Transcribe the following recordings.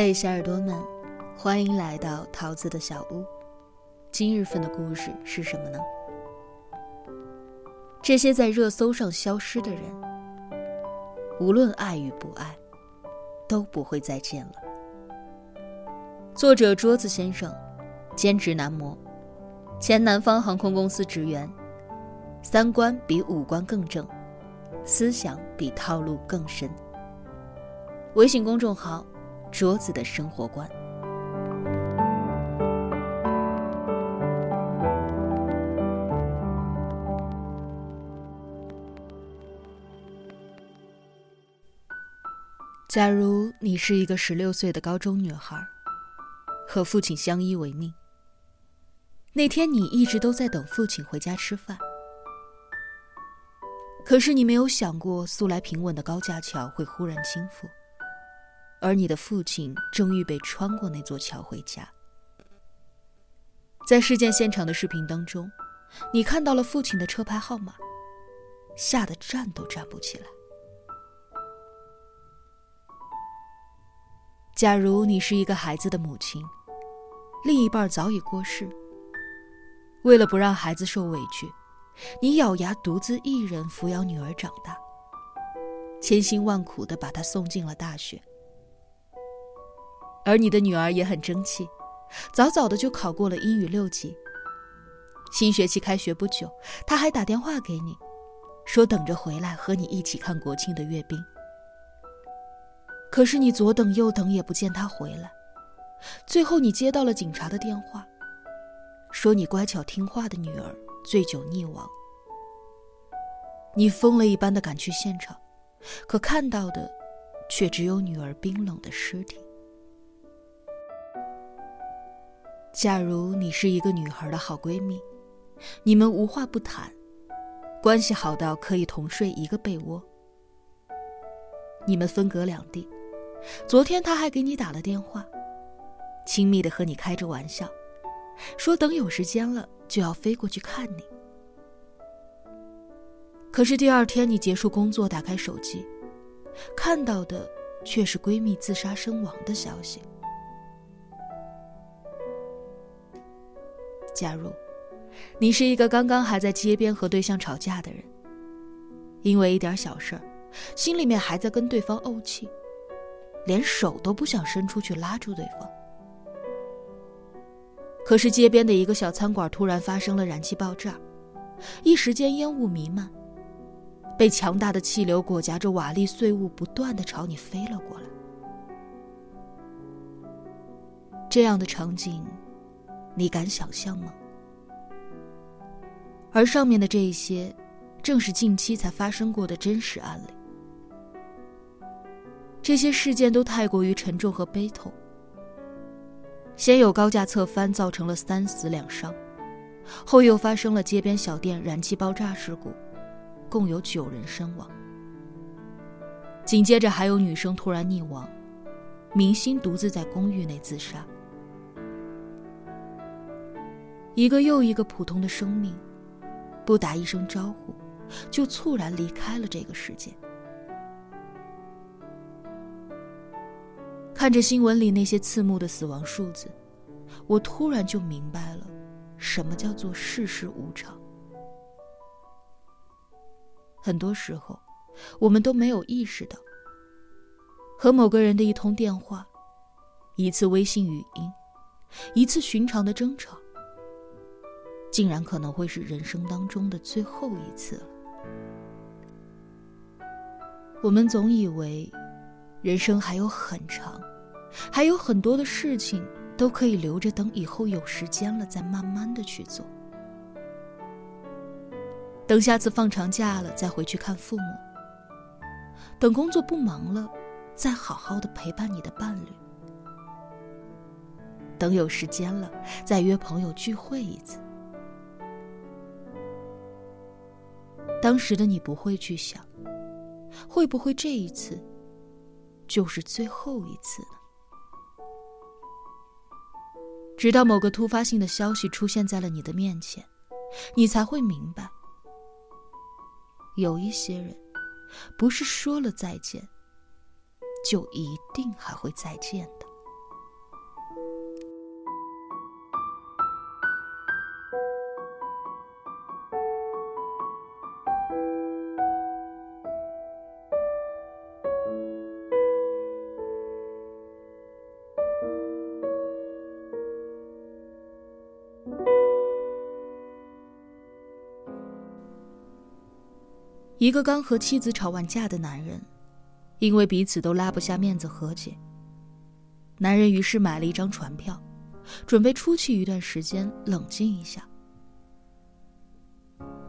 嘿，小耳朵们，欢迎来到桃子的小屋。今日份的故事是什么呢？这些在热搜上消失的人，无论爱与不爱，都不会再见了。作者桌子先生，兼职男模，前南方航空公司职员，三观比五官更正，思想比套路更深。微信公众号。桌子的生活观。假如你是一个十六岁的高中女孩，和父亲相依为命。那天你一直都在等父亲回家吃饭，可是你没有想过，素来平稳的高架桥会忽然倾覆。而你的父亲正预备穿过那座桥回家。在事件现场的视频当中，你看到了父亲的车牌号码，吓得站都站不起来。假如你是一个孩子的母亲，另一半早已过世，为了不让孩子受委屈，你咬牙独自一人抚养女儿长大，千辛万苦的把她送进了大学。而你的女儿也很争气，早早的就考过了英语六级。新学期开学不久，她还打电话给你，说等着回来和你一起看国庆的阅兵。可是你左等右等也不见她回来，最后你接到了警察的电话，说你乖巧听话的女儿醉酒溺亡。你疯了一般的赶去现场，可看到的，却只有女儿冰冷的尸体。假如你是一个女孩的好闺蜜，你们无话不谈，关系好到可以同睡一个被窝。你们分隔两地，昨天她还给你打了电话，亲密的和你开着玩笑，说等有时间了就要飞过去看你。可是第二天你结束工作，打开手机，看到的却是闺蜜自杀身亡的消息。假如，你是一个刚刚还在街边和对象吵架的人，因为一点小事儿，心里面还在跟对方怄气，连手都不想伸出去拉住对方。可是街边的一个小餐馆突然发生了燃气爆炸，一时间烟雾弥漫，被强大的气流裹挟着瓦砾碎物不断的朝你飞了过来。这样的场景。你敢想象吗？而上面的这一些，正是近期才发生过的真实案例。这些事件都太过于沉重和悲痛。先有高架侧翻，造成了三死两伤，后又发生了街边小店燃气爆炸事故，共有九人身亡。紧接着还有女生突然溺亡，明星独自在公寓内自杀。一个又一个普通的生命，不打一声招呼，就猝然离开了这个世界。看着新闻里那些刺目的死亡数字，我突然就明白了，什么叫做世事无常。很多时候，我们都没有意识到，和某个人的一通电话，一次微信语音，一次寻常的争吵。竟然可能会是人生当中的最后一次了。我们总以为，人生还有很长，还有很多的事情都可以留着等以后有时间了再慢慢的去做。等下次放长假了再回去看父母。等工作不忙了，再好好的陪伴你的伴侣。等有时间了，再约朋友聚会一次。当时的你不会去想，会不会这一次就是最后一次呢？直到某个突发性的消息出现在了你的面前，你才会明白，有一些人不是说了再见，就一定还会再见一个刚和妻子吵完架的男人，因为彼此都拉不下面子和解，男人于是买了一张船票，准备出去一段时间冷静一下。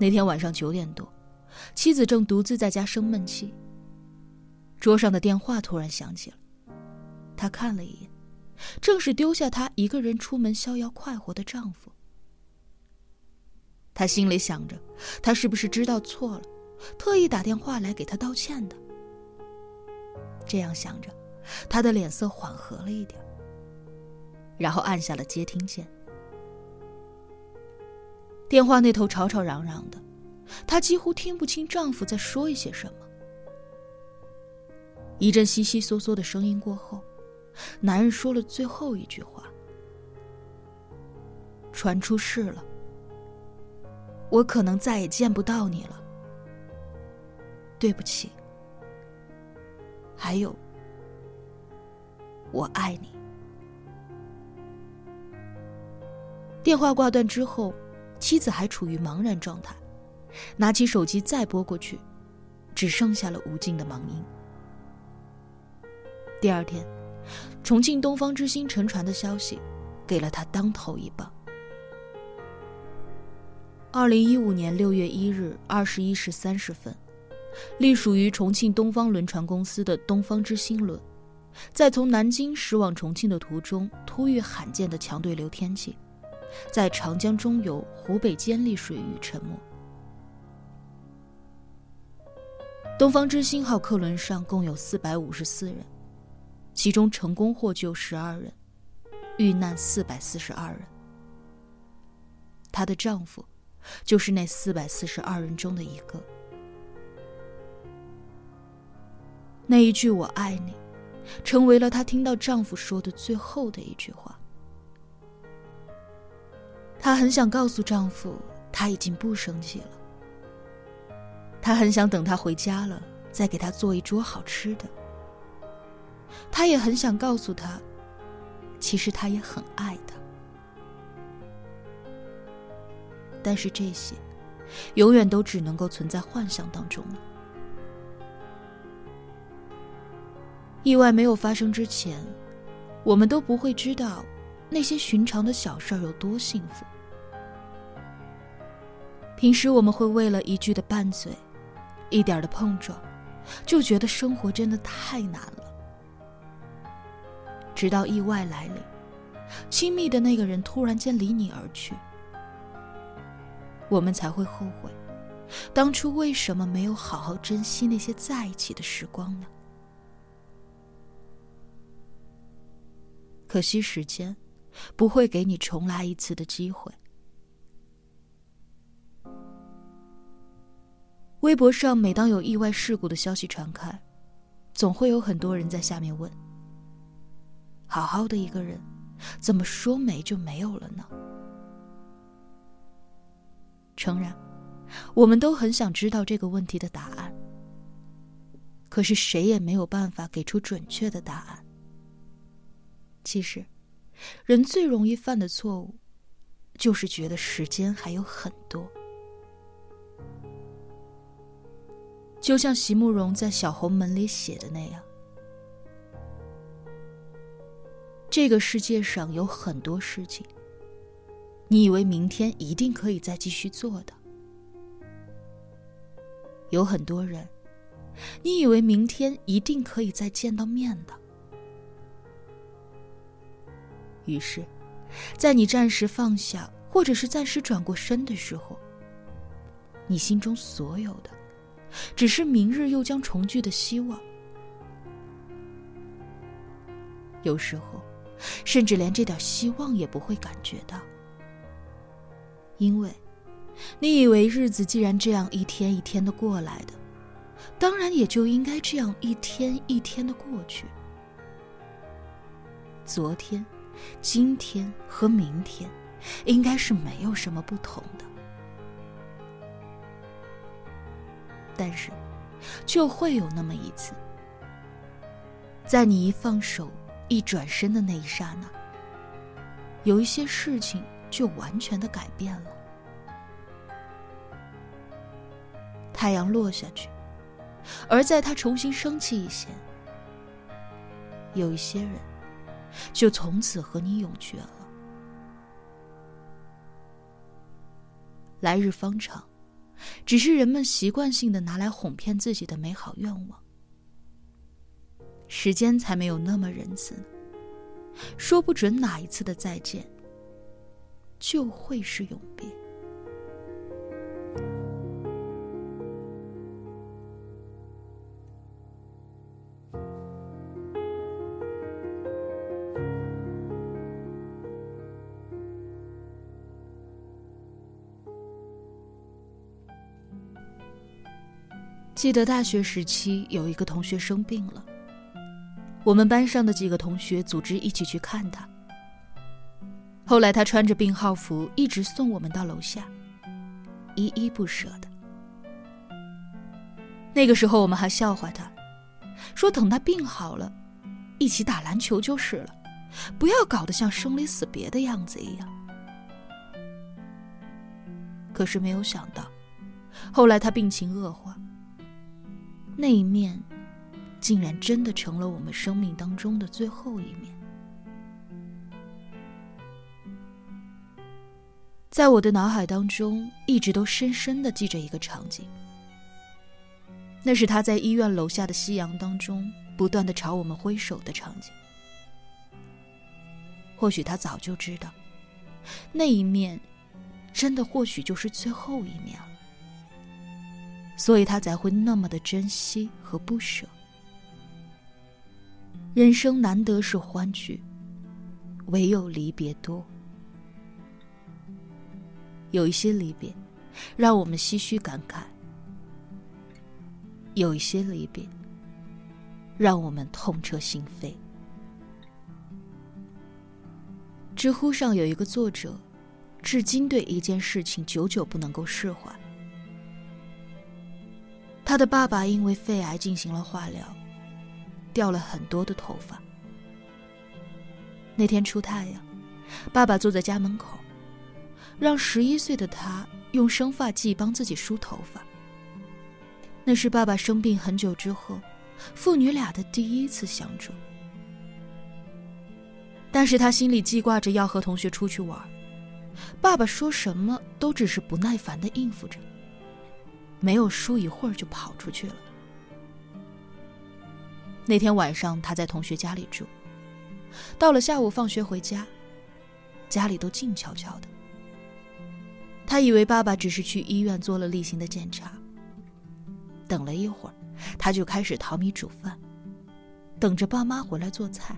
那天晚上九点多，妻子正独自在家生闷气，桌上的电话突然响起了，她看了一眼，正是丢下她一个人出门逍遥快活的丈夫。她心里想着，他是不是知道错了？特意打电话来给他道歉的。这样想着，他的脸色缓和了一点，然后按下了接听键。电话那头吵吵嚷嚷的，她几乎听不清丈夫在说一些什么。一阵悉悉嗦嗦的声音过后，男人说了最后一句话：“船出事了，我可能再也见不到你了。”对不起，还有，我爱你。电话挂断之后，妻子还处于茫然状态，拿起手机再拨过去，只剩下了无尽的忙音。第二天，重庆东方之星沉船的消息，给了他当头一棒。二零一五年六月一日二十一时三十分。隶属于重庆东方轮船公司的东方之星轮，在从南京驶往重庆的途中，突遇罕见的强对流天气，在长江中游湖北监利水域沉没。东方之星号客轮上共有四百五十四人，其中成功获救十二人，遇难四百四十二人。她的丈夫，就是那四百四十二人中的一个。那一句“我爱你”，成为了她听到丈夫说的最后的一句话。她很想告诉丈夫，她已经不生气了。她很想等他回家了，再给他做一桌好吃的。她也很想告诉他，其实她也很爱他。但是这些，永远都只能够存在幻想当中了。意外没有发生之前，我们都不会知道那些寻常的小事儿有多幸福。平时我们会为了一句的拌嘴，一点的碰撞，就觉得生活真的太难了。直到意外来临，亲密的那个人突然间离你而去，我们才会后悔，当初为什么没有好好珍惜那些在一起的时光呢？可惜时间不会给你重来一次的机会。微博上，每当有意外事故的消息传开，总会有很多人在下面问：“好好的一个人，怎么说没就没有了呢？”诚然，我们都很想知道这个问题的答案，可是谁也没有办法给出准确的答案。其实，人最容易犯的错误，就是觉得时间还有很多。就像席慕容在《小红门》里写的那样：“这个世界上有很多事情，你以为明天一定可以再继续做的；有很多人，你以为明天一定可以再见到面的。”于是，在你暂时放下，或者是暂时转过身的时候，你心中所有的，只是明日又将重聚的希望。有时候，甚至连这点希望也不会感觉到，因为，你以为日子既然这样一天一天的过来的，当然也就应该这样一天一天的过去。昨天。今天和明天，应该是没有什么不同的。但是，就会有那么一次，在你一放手、一转身的那一刹那，有一些事情就完全的改变了。太阳落下去，而在它重新升起以前，有一些人就从此和你永绝了。来日方长，只是人们习惯性的拿来哄骗自己的美好愿望。时间才没有那么仁慈，说不准哪一次的再见，就会是永别。记得大学时期有一个同学生病了，我们班上的几个同学组织一起去看他。后来他穿着病号服一直送我们到楼下，依依不舍的。那个时候我们还笑话他，说等他病好了，一起打篮球就是了，不要搞得像生离死别的样子一样。可是没有想到，后来他病情恶化。那一面，竟然真的成了我们生命当中的最后一面。在我的脑海当中，一直都深深的记着一个场景，那是他在医院楼下的夕阳当中，不断的朝我们挥手的场景。或许他早就知道，那一面，真的或许就是最后一面了。所以他才会那么的珍惜和不舍。人生难得是欢聚，唯有离别多。有一些离别，让我们唏嘘感慨；有一些离别，让我们痛彻心扉。知乎上有一个作者，至今对一件事情久久不能够释怀。他的爸爸因为肺癌进行了化疗，掉了很多的头发。那天出太阳，爸爸坐在家门口，让十一岁的他用生发剂帮自己梳头发。那是爸爸生病很久之后，父女俩的第一次相处。但是他心里记挂着要和同学出去玩，爸爸说什么都只是不耐烦的应付着。没有输一会儿就跑出去了。那天晚上他在同学家里住，到了下午放学回家，家里都静悄悄的。他以为爸爸只是去医院做了例行的检查。等了一会儿，他就开始淘米煮饭，等着爸妈回来做菜。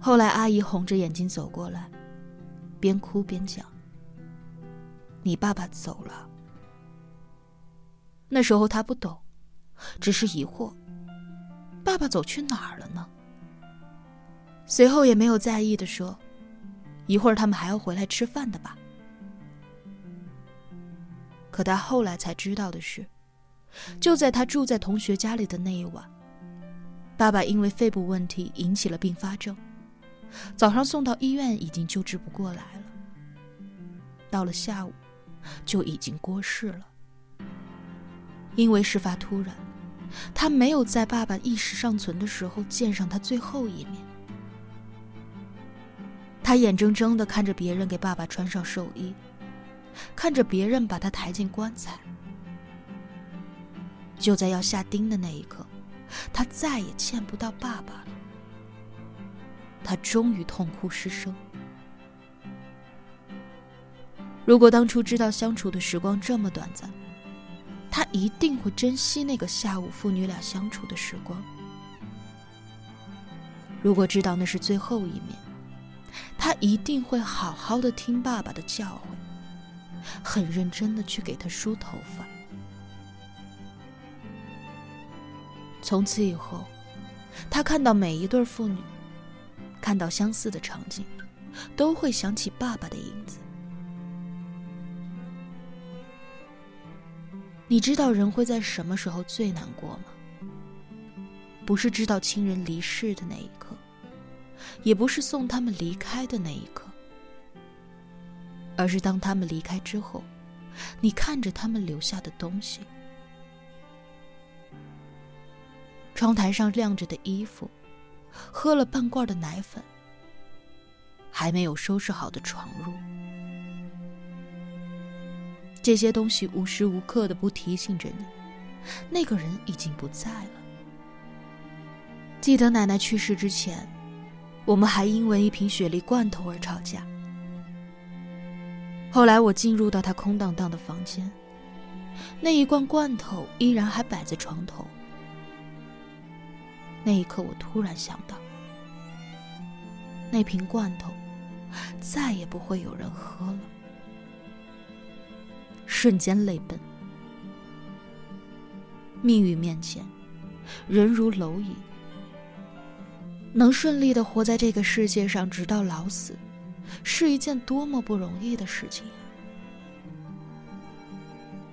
后来阿姨红着眼睛走过来，边哭边讲：“你爸爸走了。”那时候他不懂，只是疑惑：爸爸走去哪儿了呢？随后也没有在意的说：“一会儿他们还要回来吃饭的吧。”可他后来才知道的是，就在他住在同学家里的那一晚，爸爸因为肺部问题引起了并发症，早上送到医院已经救治不过来了，到了下午就已经过世了。因为事发突然，他没有在爸爸意识尚存的时候见上他最后一面。他眼睁睁的看着别人给爸爸穿上寿衣，看着别人把他抬进棺材。就在要下钉的那一刻，他再也见不到爸爸了。他终于痛哭失声。如果当初知道相处的时光这么短暂，他一定会珍惜那个下午父女俩相处的时光。如果知道那是最后一面，他一定会好好的听爸爸的教诲，很认真的去给他梳头发。从此以后，他看到每一对父女，看到相似的场景，都会想起爸爸的影子。你知道人会在什么时候最难过吗？不是知道亲人离世的那一刻，也不是送他们离开的那一刻，而是当他们离开之后，你看着他们留下的东西。窗台上晾着的衣服，喝了半罐的奶粉，还没有收拾好的床褥，这些东西无时无刻的不提醒着你，那个人已经不在了。记得奶奶去世之前，我们还因为一瓶雪梨罐头而吵架。后来我进入到她空荡荡的房间，那一罐罐头依然还摆在床头。那一刻，我突然想到，那瓶罐头再也不会有人喝了。瞬间泪奔。命运面前，人如蝼蚁。能顺利的活在这个世界上，直到老死，是一件多么不容易的事情。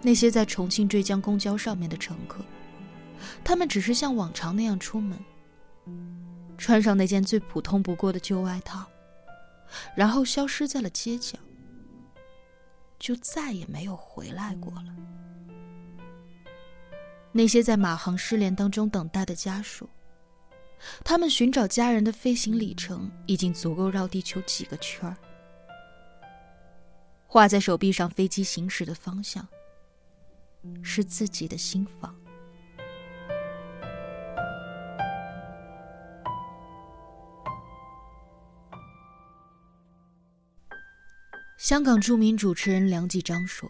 那些在重庆坠江公交上面的乘客。他们只是像往常那样出门，穿上那件最普通不过的旧外套，然后消失在了街角，就再也没有回来过了。那些在马航失联当中等待的家属，他们寻找家人的飞行里程已经足够绕地球几个圈儿。画在手臂上飞机行驶的方向，是自己的心房。香港著名主持人梁继章说：“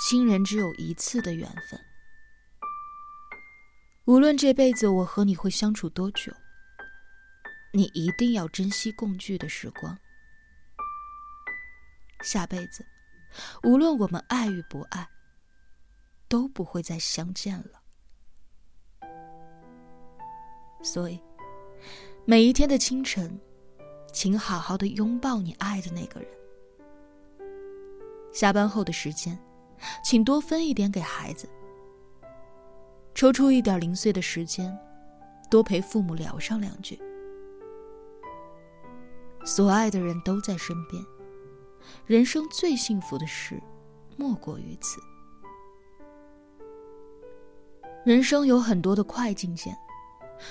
亲人只有一次的缘分，无论这辈子我和你会相处多久，你一定要珍惜共聚的时光。下辈子，无论我们爱与不爱，都不会再相见了。所以，每一天的清晨。”请好好的拥抱你爱的那个人。下班后的时间，请多分一点给孩子。抽出一点零碎的时间，多陪父母聊上两句。所爱的人都在身边，人生最幸福的事，莫过于此。人生有很多的快进键，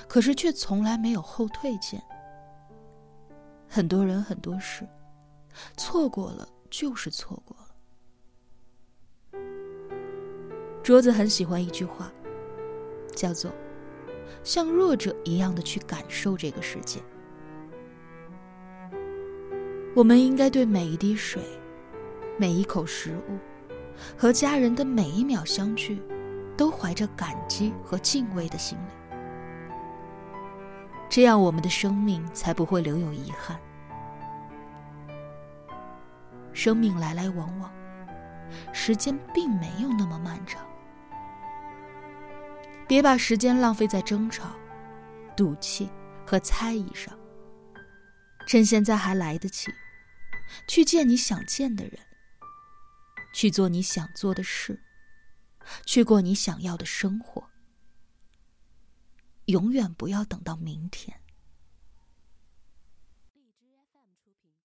可是却从来没有后退键。很多人很多事，错过了就是错过了。桌子很喜欢一句话，叫做“像弱者一样的去感受这个世界”。我们应该对每一滴水、每一口食物和家人的每一秒相聚，都怀着感激和敬畏的心理。这样，我们的生命才不会留有遗憾。生命来来往往，时间并没有那么漫长。别把时间浪费在争吵、赌气和猜疑上。趁现在还来得及，去见你想见的人，去做你想做的事，去过你想要的生活。永远不要等到明天。